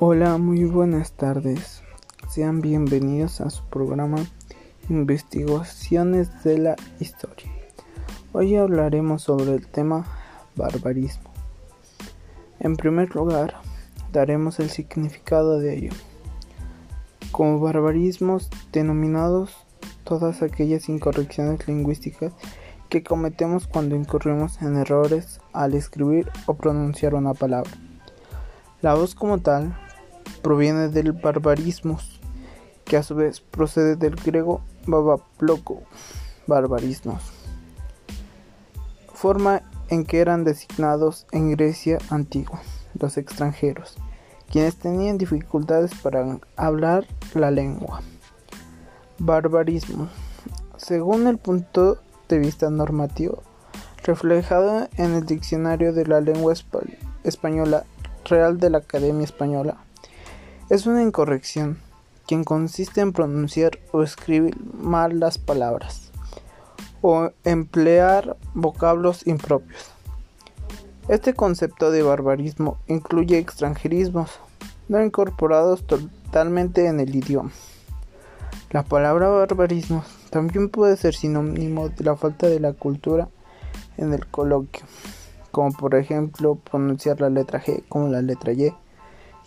Hola, muy buenas tardes. Sean bienvenidos a su programa Investigaciones de la Historia. Hoy hablaremos sobre el tema barbarismo. En primer lugar, daremos el significado de ello. Como barbarismos denominados todas aquellas incorrecciones lingüísticas que cometemos cuando incurrimos en errores al escribir o pronunciar una palabra. La voz como tal proviene del barbarismos, que a su vez procede del griego babaploco, barbarismos, forma en que eran designados en Grecia antigua los extranjeros, quienes tenían dificultades para hablar la lengua. Barbarismo. Según el punto de vista normativo, reflejado en el diccionario de la lengua española real de la Academia Española, es una incorrección, quien consiste en pronunciar o escribir mal las palabras o emplear vocablos impropios. Este concepto de barbarismo incluye extranjerismos no incorporados totalmente en el idioma. La palabra barbarismo también puede ser sinónimo de la falta de la cultura en el coloquio, como por ejemplo pronunciar la letra G como la letra Y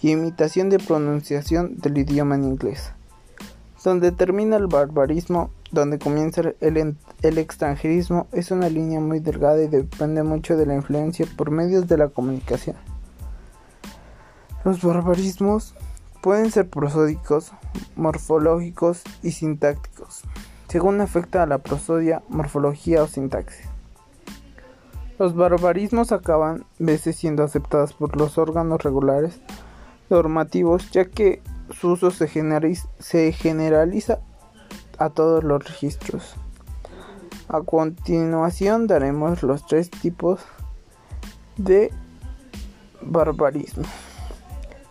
y imitación de pronunciación del idioma en inglés. Donde termina el barbarismo, donde comienza el, el extranjerismo, es una línea muy delgada y depende mucho de la influencia por medios de la comunicación. Los barbarismos pueden ser prosódicos, morfológicos y sintácticos, según afecta a la prosodia, morfología o sintaxis. Los barbarismos acaban veces siendo aceptados por los órganos regulares normativos, ya que su uso se, generaliza a todos los registros. A continuación daremos los tres tipos de barbarismo.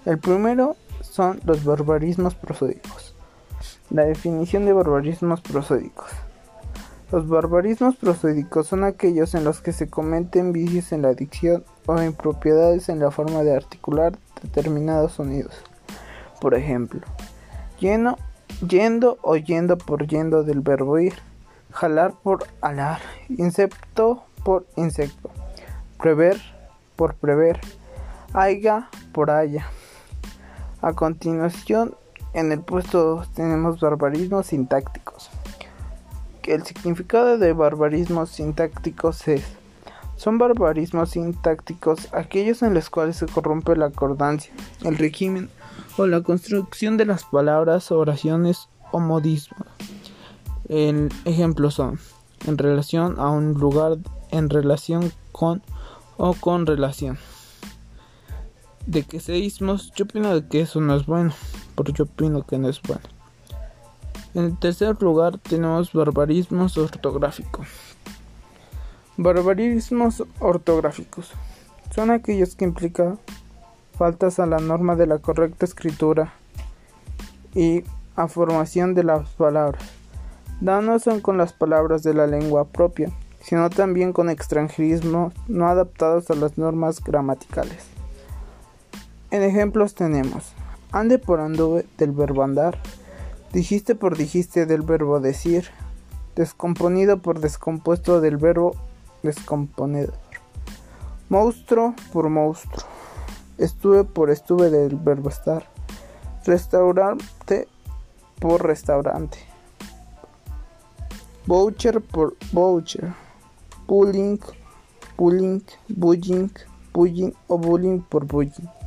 El primero son los barbarismos prosódicos. La definición de barbarismos prosódicos. Los barbarismos prosódicos son aquellos en los que se cometen vicios en la dicción o impropiedades en la forma de articular determinados sonidos. Por ejemplo, lleno, yendo o yendo por yendo del verbo ir, jalar por alar, insecto por insecto, prever por prever, aiga por haya. A continuación, en el puesto tenemos barbarismos sintácticos. El significado de barbarismos sintácticos es son barbarismos sintácticos aquellos en los cuales se corrompe la acordancia, el régimen o la construcción de las palabras, oraciones o modismos. El ejemplo son en relación a un lugar, en relación con o con relación. De que seísmos, yo opino de que eso no es bueno, porque yo opino que no es bueno. En tercer lugar tenemos barbarismos ortográficos. Barbarismos ortográficos son aquellos que implican faltas a la norma de la correcta escritura y a formación de las palabras. No son con las palabras de la lengua propia, sino también con extranjerismos no adaptados a las normas gramaticales. En ejemplos tenemos ande por anduve del verbo andar, dijiste por dijiste del verbo decir, descomponido por descompuesto del verbo descomponedor. Monstruo por monstruo. Estuve por estuve del verbo estar. Restaurante por restaurante. Voucher por voucher. Bullying, bullying, bullying, bullying o bullying por bullying.